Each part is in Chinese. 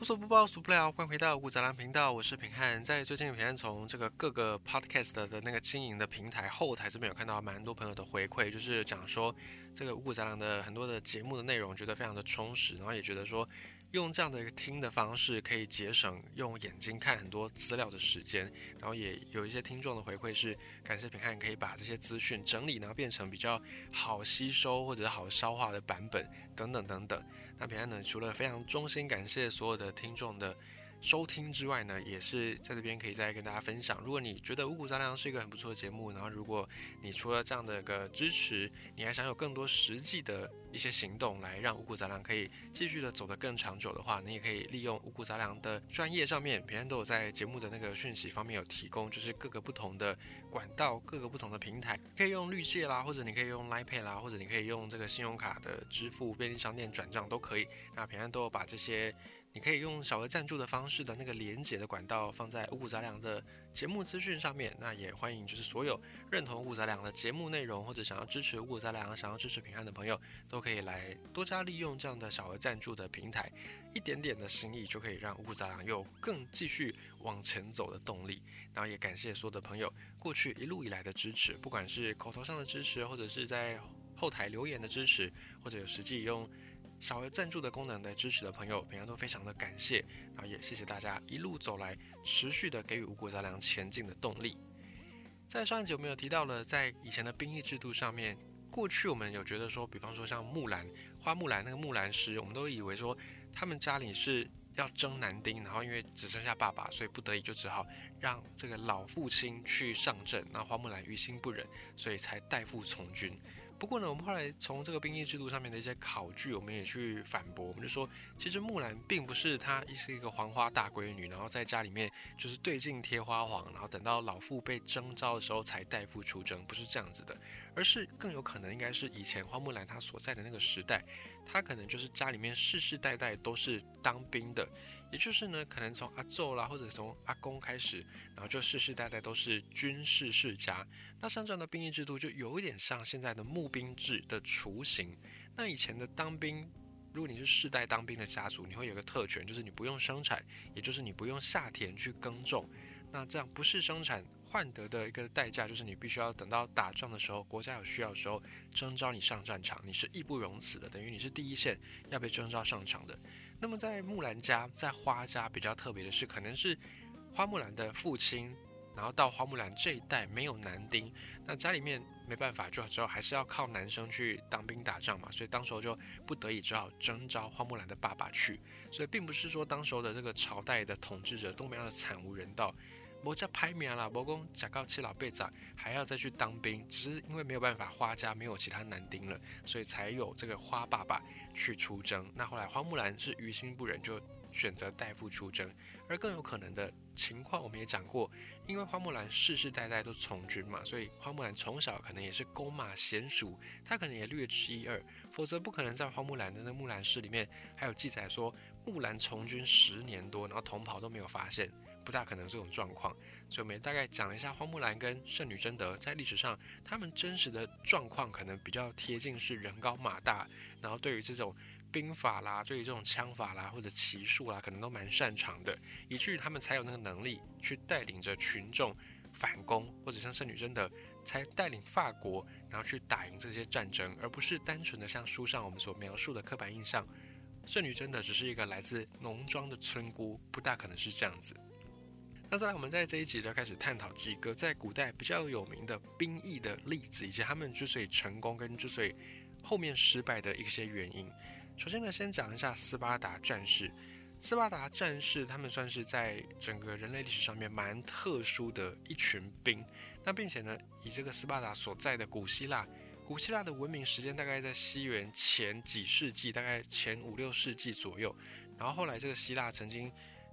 无所不包，俗不了。欢迎回到五谷杂粮频道，我是平汉。在最近，平汉从这个各个 podcast 的那个经营的平台后台这边有看到蛮多朋友的回馈，就是讲说这个五谷杂粮的很多的节目的内容觉得非常的充实，然后也觉得说用这样的一个听的方式可以节省用眼睛看很多资料的时间。然后也有一些听众的回馈是感谢平汉可以把这些资讯整理，然后变成比较好吸收或者好消化的版本等等等等。那平安呢？除了非常衷心感谢所有的听众的收听之外呢，也是在这边可以再跟大家分享。如果你觉得五谷杂粮是一个很不错的节目，然后如果你除了这样的一个支持，你还想有更多实际的一些行动来让五谷杂粮可以继续的走得更长久的话，你也可以利用五谷杂粮的专业上面，平安都有在节目的那个讯息方面有提供，就是各个不同的管道、各个不同的平台，可以用绿界啦，或者你可以用 l i Pay 啦，或者你可以用这个信用卡的支付、便利商店转账都可以。那平安都有把这些。你可以用小额赞助的方式的那个连接的管道放在五谷杂粮的节目资讯上面。那也欢迎就是所有认同五谷杂粮的节目内容，或者想要支持五谷杂粮、想要支持平安的朋友，都可以来多加利用这样的小额赞助的平台。一点点的心意就可以让五谷杂粮有更继续往前走的动力。然后也感谢所有的朋友过去一路以来的支持，不管是口头上的支持，或者是在后台留言的支持，或者有实际用。小额赞助的功能来支持的朋友，平常都非常的感谢，然后也谢谢大家一路走来持续的给予五谷杂粮前进的动力。在上一集我们有提到了，在以前的兵役制度上面，过去我们有觉得说，比方说像木兰花木兰那个木兰诗，我们都以为说他们家里是要征男丁，然后因为只剩下爸爸，所以不得已就只好让这个老父亲去上阵，然后花木兰于心不忍，所以才代父从军。不过呢，我们后来从这个兵役制度上面的一些考据，我们也去反驳。我们就说，其实木兰并不是她是一个黄花大闺女，然后在家里面就是对镜贴花黄，然后等到老父被征召的时候才代父出征，不是这样子的，而是更有可能应该是以前花木兰她所在的那个时代，他可能就是家里面世世代代都是当兵的。也就是呢，可能从阿昼啦，或者从阿公开始，然后就世世代代都是军事世家。那像这样的兵役制度，就有一点像现在的募兵制的雏形。那以前的当兵，如果你是世代当兵的家族，你会有个特权，就是你不用生产，也就是你不用下田去耕种。那这样不是生产换得的一个代价，就是你必须要等到打仗的时候，国家有需要的时候征召你上战场，你是义不容辞的，等于你是第一线要被征召上场的。那么在木兰家，在花家比较特别的是，可能是花木兰的父亲，然后到花木兰这一代没有男丁，那家里面没办法，就只好还是要靠男生去当兵打仗嘛，所以当时候就不得已只好征召花木兰的爸爸去，所以并不是说当时候的这个朝代的统治者多么样的惨无人道。我家拍名啦，伯公假告七老辈长还要再去当兵，只是因为没有办法，花家没有其他男丁了，所以才有这个花爸爸去出征。那后来花木兰是于心不忍，就选择代父出征。而更有可能的情况，我们也讲过，因为花木兰世世代代都从军嘛，所以花木兰从小可能也是弓马娴熟，她可能也略知一二，否则不可能在花木兰的那木兰诗里面还有记载说木兰从军十年多，然后同袍都没有发现。不大可能这种状况，所以我们大概讲了一下花木兰跟圣女贞德在历史上他们真实的状况，可能比较贴近是人高马大，然后对于这种兵法啦，对于这种枪法啦或者骑术啦，可能都蛮擅长的，以至于他们才有那个能力去带领着群众反攻，或者像圣女贞德才带领法国，然后去打赢这些战争，而不是单纯的像书上我们所描述的刻板印象，圣女贞德只是一个来自农庄的村姑，不大可能是这样子。那再来，我们在这一集就开始探讨几个在古代比较有名的兵役的例子，以及他们之所以成功跟之所以后面失败的一些原因。首先呢，先讲一下斯巴达战士。斯巴达战士他们算是在整个人类历史上面蛮特殊的一群兵。那并且呢，以这个斯巴达所在的古希腊，古希腊的文明时间大概在西元前几世纪，大概前五六世纪左右。然后后来这个希腊曾经。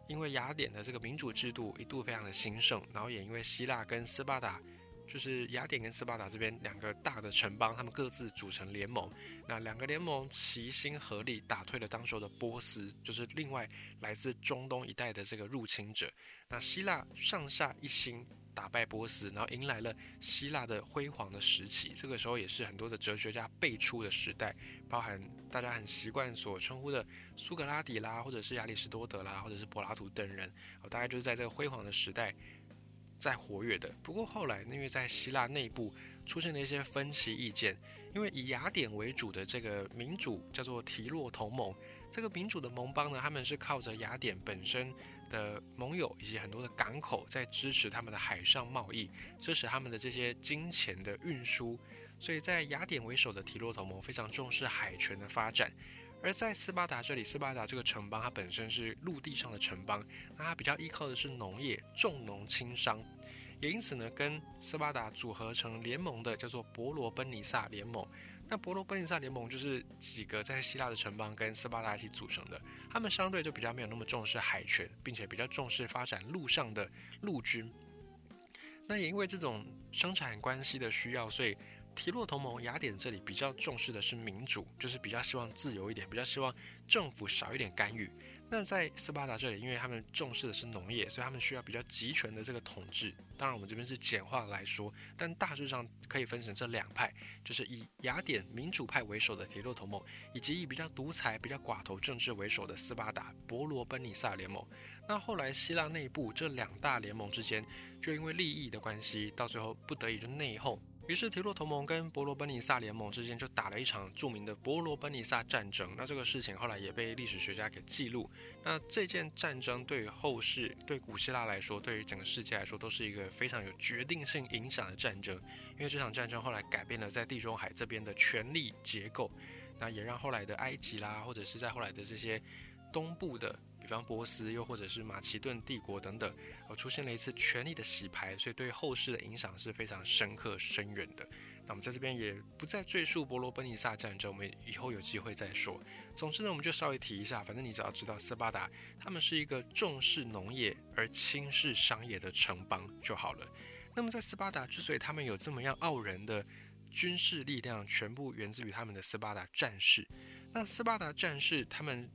因为雅典的这个民主制度一度非常的兴盛，然后也因为希腊跟斯巴达，就是雅典跟斯巴达这边两个大的城邦，他们各自组成联盟，那两个联盟齐心合力打退了当时的波斯，就是另外来自中东一带的这个入侵者。那希腊上下一心打败波斯，然后迎来了希腊的辉煌的时期。这个时候也是很多的哲学家辈出的时代，包含大家很习惯所称呼的苏格拉底啦，或者是亚里士多德啦，或者是柏拉图等人，大概就是在这个辉煌的时代在活跃的。不过后来，因为在希腊内部出现了一些分歧意见，因为以雅典为主的这个民主叫做提洛同盟，这个民主的盟邦呢，他们是靠着雅典本身。的盟友以及很多的港口在支持他们的海上贸易，支持他们的这些金钱的运输，所以在雅典为首的提洛同盟非常重视海权的发展。而在斯巴达这里，斯巴达这个城邦它本身是陆地上的城邦，那它比较依靠的是农业，重农轻商，也因此呢，跟斯巴达组合成联盟的叫做伯罗奔尼撒联盟。那伯罗奔尼撒联盟就是几个在希腊的城邦跟斯巴达一起组成的，他们相对就比较没有那么重视海权，并且比较重视发展陆上的陆军。那也因为这种生产关系的需要，所以提洛同盟雅典这里比较重视的是民主，就是比较希望自由一点，比较希望政府少一点干预。那在斯巴达这里，因为他们重视的是农业，所以他们需要比较集权的这个统治。当然，我们这边是简化来说，但大致上可以分成这两派，就是以雅典民主派为首的铁路同盟，以及以比较独裁、比较寡头政治为首的斯巴达伯罗奔尼撒联盟。那后来希腊内部这两大联盟之间，就因为利益的关系，到最后不得已就内讧。于是，提洛同盟跟伯罗奔尼撒联盟之间就打了一场著名的伯罗奔尼撒战争。那这个事情后来也被历史学家给记录。那这件战争对于后世、对古希腊来说，对于整个世界来说，都是一个非常有决定性影响的战争。因为这场战争后来改变了在地中海这边的权力结构，那也让后来的埃及啦，或者是在后来的这些东部的。比方波斯，又或者是马其顿帝国等等，而出现了一次权力的洗牌，所以对后世的影响是非常深刻深远的。那我们在这边也不再赘述伯罗奔尼撒战争，我们以后有机会再说。总之呢，我们就稍微提一下，反正你只要知道斯巴达他们是一个重视农业而轻视商业的城邦就好了。那么在斯巴达之所以他们有这么样傲人的军事力量，全部源自于他们的斯巴达战士。那斯巴达战士他们。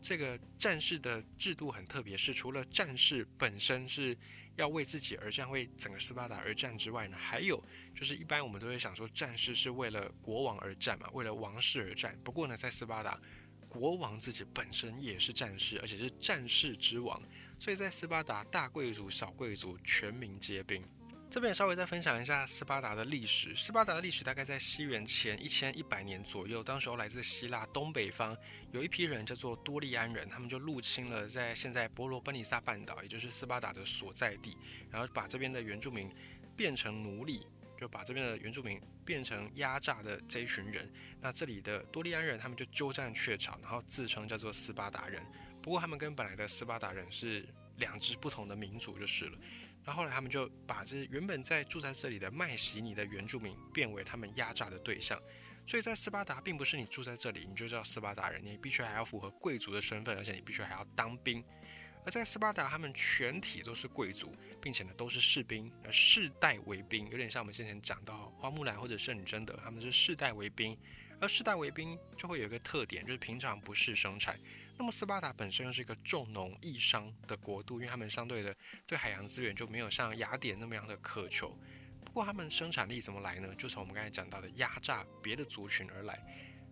这个战士的制度很特别，是除了战士本身是要为自己而战、为整个斯巴达而战之外呢，还有就是一般我们都会想说，战士是为了国王而战嘛，为了王室而战。不过呢，在斯巴达，国王自己本身也是战士，而且是战士之王，所以在斯巴达，大贵族、小贵族全民皆兵。这边稍微再分享一下斯巴达的历史。斯巴达的历史大概在西元前一千一百年左右，当时候来自希腊东北方有一批人叫做多利安人，他们就入侵了在现在伯罗奔尼撒半岛，也就是斯巴达的所在地，然后把这边的原住民变成奴隶，就把这边的原住民变成压榨的这一群人。那这里的多利安人他们就鸠占鹊巢，然后自称叫做斯巴达人。不过他们跟本来的斯巴达人是两支不同的民族就是了。然后后来他们就把这原本在住在这里的麦西尼的原住民变为他们压榨的对象，所以在斯巴达并不是你住在这里你就叫斯巴达人，你必须还要符合贵族的身份，而且你必须还要当兵。而在斯巴达，他们全体都是贵族，并且呢都是士兵，而世代为兵，有点像我们先前讲到花木兰或者圣女贞德，他们是世代为兵。而世代为兵就会有一个特点，就是平常不是生产。那么斯巴达本身又是一个重农抑商的国度，因为他们相对的对海洋资源就没有像雅典那么样的渴求。不过他们生产力怎么来呢？就从我们刚才讲到的压榨别的族群而来。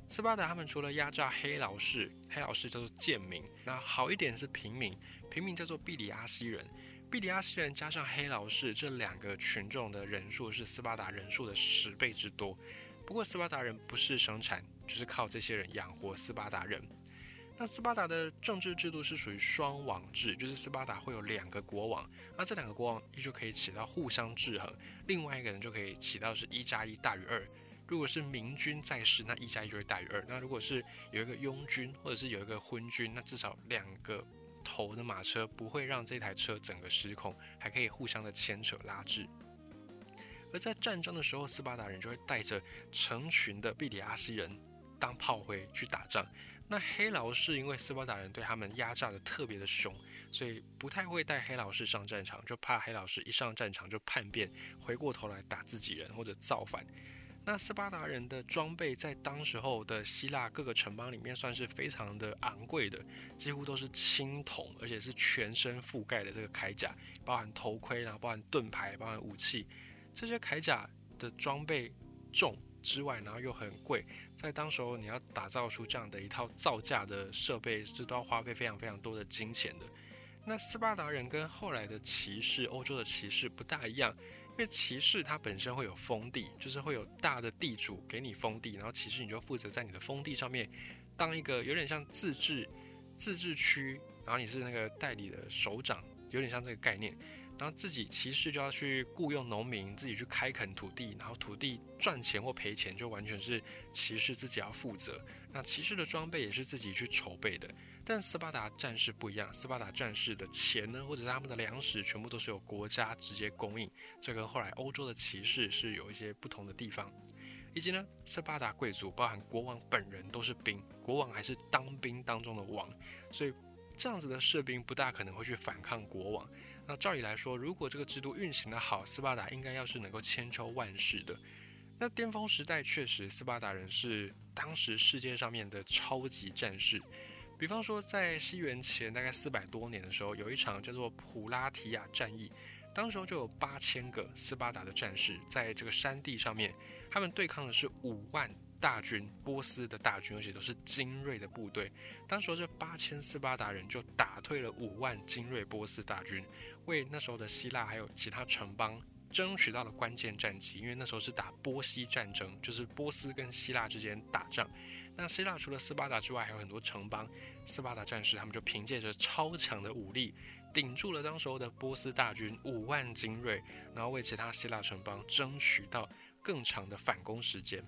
斯巴达他们除了压榨黑劳士，黑劳士叫做贱民，那好一点是平民，平民叫做毕里阿西人。毕里阿西人加上黑劳士这两个群众的人数是斯巴达人数的十倍之多。不过斯巴达人不是生产，就是靠这些人养活斯巴达人。那斯巴达的政治制度是属于双王制，就是斯巴达会有两个国王，那这两个国王依旧可以起到互相制衡，另外一个人就可以起到是一加一大于二。如果是明君在世，那一加一就会大于二；那如果是有一个庸君或者是有一个昏君，那至少两个头的马车不会让这台车整个失控，还可以互相的牵扯拉制。而在战争的时候，斯巴达人就会带着成群的毕里阿西人当炮灰去打仗。那黑劳士因为斯巴达人对他们压榨的特别的凶，所以不太会带黑劳士上战场，就怕黑劳士一上战场就叛变，回过头来打自己人或者造反。那斯巴达人的装备在当时候的希腊各个城邦里面算是非常的昂贵的，几乎都是青铜，而且是全身覆盖的这个铠甲，包含头盔，然后包含盾牌，包含武器。这些铠甲的装备重之外，然后又很贵，在当时候你要打造出这样的一套造价的设备，这都要花费非常非常多的金钱的。那斯巴达人跟后来的骑士，欧洲的骑士不大一样，因为骑士它本身会有封地，就是会有大的地主给你封地，然后骑士你就负责在你的封地上面当一个有点像自治自治区，然后你是那个代理的首长，有点像这个概念。然后自己骑士就要去雇佣农民，自己去开垦土地，然后土地赚钱或赔钱就完全是骑士自己要负责。那骑士的装备也是自己去筹备的。但斯巴达战士不一样，斯巴达战士的钱呢，或者他们的粮食，全部都是由国家直接供应。这跟后来欧洲的骑士是有一些不同的地方。以及呢，斯巴达贵族包含国王本人都是兵，国王还是当兵当中的王，所以这样子的士兵不大可能会去反抗国王。那照理来说，如果这个制度运行的好，斯巴达应该要是能够千秋万世的。那巅峰时代确实，斯巴达人是当时世界上面的超级战士。比方说，在西元前大概四百多年的时候，有一场叫做普拉提亚战役，当时候就有八千个斯巴达的战士在这个山地上面，他们对抗的是五万大军波斯的大军，而且都是精锐的部队。当时候这八千斯巴达人就打退了五万精锐波斯大军，为那时候的希腊还有其他城邦争取到了关键战绩。因为那时候是打波西战争，就是波斯跟希腊之间打仗。那希腊除了斯巴达之外，还有很多城邦。斯巴达战士他们就凭借着超强的武力，顶住了当时候的波斯大军五万精锐，然后为其他希腊城邦争取到更长的反攻时间。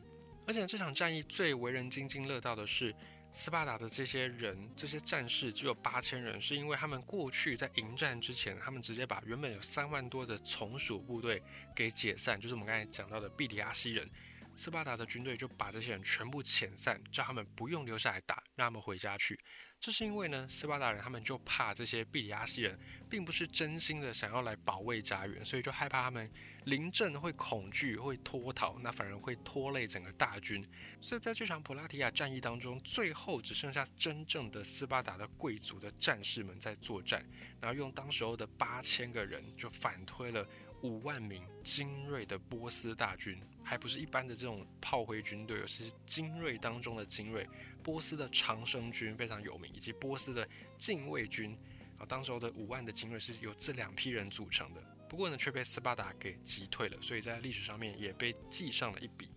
而且这场战役最为人津津乐道的是，斯巴达的这些人，这些战士只有八千人，是因为他们过去在迎战之前，他们直接把原本有三万多的从属部队给解散，就是我们刚才讲到的毕里亚西人。斯巴达的军队就把这些人全部遣散，叫他们不用留下来打，让他们回家去。这是因为呢，斯巴达人他们就怕这些毕里亚西人，并不是真心的想要来保卫家园，所以就害怕他们临阵会恐惧、会脱逃，那反而会拖累整个大军。所以在这场普拉提亚战役当中，最后只剩下真正的斯巴达的贵族的战士们在作战，然后用当时候的八千个人就反推了。五万名精锐的波斯大军，还不是一般的这种炮灰军队，而是精锐当中的精锐。波斯的长生军非常有名，以及波斯的禁卫军啊，当时候的五万的精锐是由这两批人组成的。不过呢，却被斯巴达给击退了，所以在历史上面也被记上了一笔。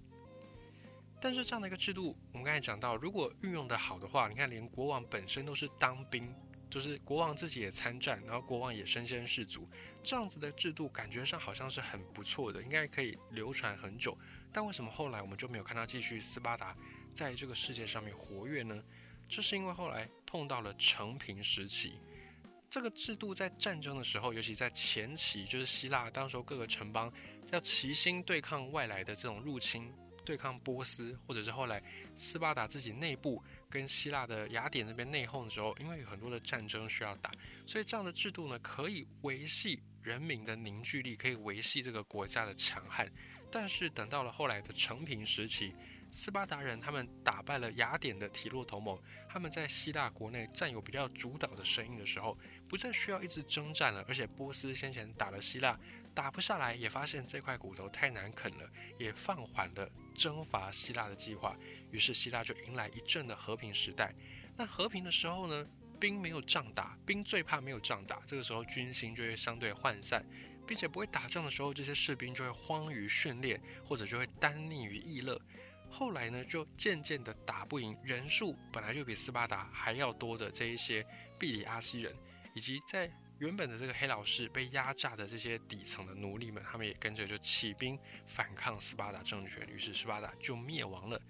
但是这样的一个制度，我们刚才讲到，如果运用的好的话，你看连国王本身都是当兵。就是国王自己也参战，然后国王也身先士卒，这样子的制度感觉上好像是很不错的，应该可以流传很久。但为什么后来我们就没有看到继续斯巴达在这个世界上面活跃呢？这是因为后来碰到了成平时期，这个制度在战争的时候，尤其在前期，就是希腊当时候各个城邦要齐心对抗外来的这种入侵，对抗波斯，或者是后来斯巴达自己内部。跟希腊的雅典那边内讧的时候，因为有很多的战争需要打，所以这样的制度呢，可以维系人民的凝聚力，可以维系这个国家的强悍。但是等到了后来的成平时期，斯巴达人他们打败了雅典的提洛同盟，他们在希腊国内占有比较主导的声音的时候，不再需要一直征战了。而且波斯先前打了希腊，打不下来，也发现这块骨头太难啃了，也放缓了征伐希腊的计划。于是希腊就迎来一阵的和平时代。那和平的时候呢，兵没有仗打，兵最怕没有仗打。这个时候军心就会相对涣散，并且不会打仗的时候，这些士兵就会荒于训练，或者就会单溺于逸乐。后来呢，就渐渐的打不赢人数本来就比斯巴达还要多的这一些毕里阿西人，以及在原本的这个黑老士被压榨的这些底层的奴隶们，他们也跟着就起兵反抗斯巴达政权。于是斯巴达就灭亡了。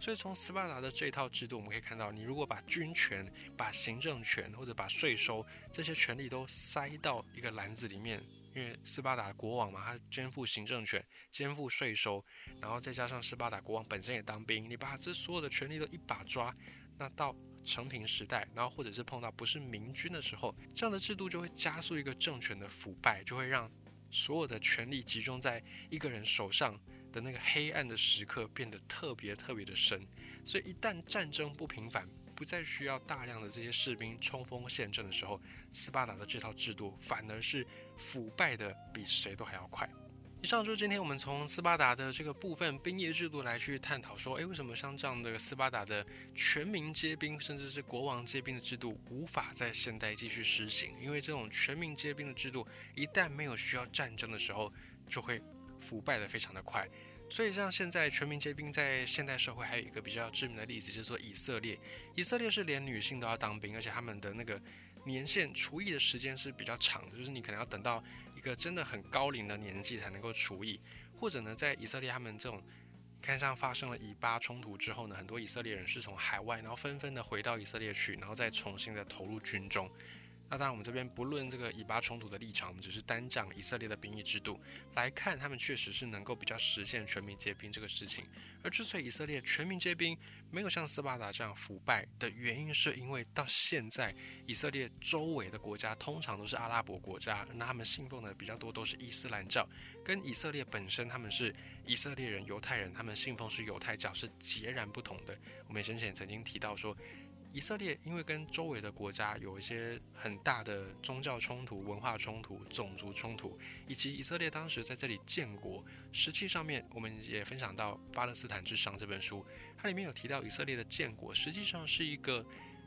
所以从斯巴达的这套制度，我们可以看到，你如果把军权、把行政权或者把税收这些权利都塞到一个篮子里面，因为斯巴达国王嘛，他肩负行政权、肩负税收，然后再加上斯巴达国王本身也当兵，你把这所有的权利都一把抓，那到成平时代，然后或者是碰到不是明君的时候，这样的制度就会加速一个政权的腐败，就会让所有的权力集中在一个人手上。的那个黑暗的时刻变得特别特别的深。所以一旦战争不平反，不再需要大量的这些士兵冲锋陷阵的时候，斯巴达的这套制度反而是腐败的比谁都还要快。以上就是今天我们从斯巴达的这个部分兵役制度来去探讨，说，诶，为什么像这样的斯巴达的全民皆兵，甚至是国王皆兵的制度无法在现代继续实行？因为这种全民皆兵的制度，一旦没有需要战争的时候，就会腐败的非常的快。所以像现在全民皆兵，在现代社会还有一个比较知名的例子，就是说以色列。以色列是连女性都要当兵，而且他们的那个年限除役的时间是比较长的，就是你可能要等到。一个真的很高龄的年纪才能够除役，或者呢，在以色列他们这种，看上发生了以巴冲突之后呢，很多以色列人是从海外，然后纷纷的回到以色列去，然后再重新的投入军中。那当然，我们这边不论这个以巴冲突的立场，我们只是单讲以色列的兵役制度来看，他们确实是能够比较实现全民皆兵这个事情。而之所以以色列全民皆兵没有像斯巴达这样腐败的原因，是因为到现在以色列周围的国家通常都是阿拉伯国家，那他们信奉的比较多都是伊斯兰教，跟以色列本身他们是以色列人、犹太人，他们信奉是犹太教是截然不同的。我们先前曾经提到说。以色列因为跟周围的国家有一些很大的宗教冲突、文化冲突、种族冲突，以及以色列当时在这里建国，实际上面我们也分享到《巴勒斯坦之殇》这本书，它里面有提到以色列的建国实际上是一个，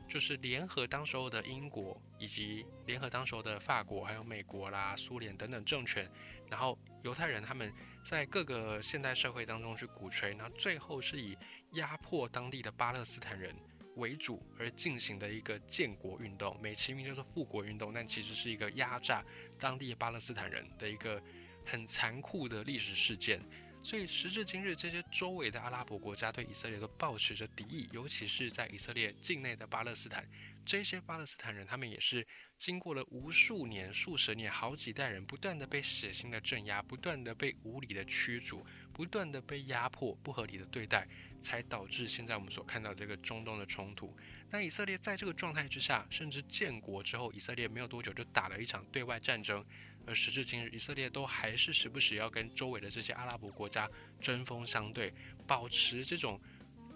就是联合当时候的英国以及联合当时候的法国、还有美国啦、苏联等等政权，然后犹太人他们在各个现代社会当中去鼓吹，然后最后是以压迫当地的巴勒斯坦人。为主而进行的一个建国运动，美其名叫做复国运动，但其实是一个压榨当地巴勒斯坦人的一个很残酷的历史事件。所以时至今日，这些周围的阿拉伯国家对以色列都保持着敌意，尤其是在以色列境内的巴勒斯坦，这些巴勒斯坦人他们也是经过了无数年、数十年、好几代人不断的被血腥的镇压，不断的被无理的驱逐，不断的被压迫、不合理的对待。才导致现在我们所看到这个中东的冲突。那以色列在这个状态之下，甚至建国之后，以色列没有多久就打了一场对外战争。而时至今日，以色列都还是时不时要跟周围的这些阿拉伯国家针锋相对，保持这种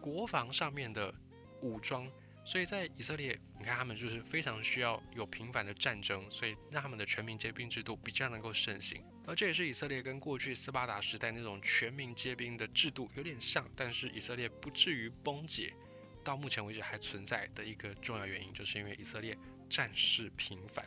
国防上面的武装。所以在以色列，你看他们就是非常需要有频繁的战争，所以让他们的全民皆兵制度比较能够盛行。而这也是以色列跟过去斯巴达时代那种全民皆兵的制度有点像，但是以色列不至于崩解，到目前为止还存在的一个重要原因，就是因为以色列战事频繁。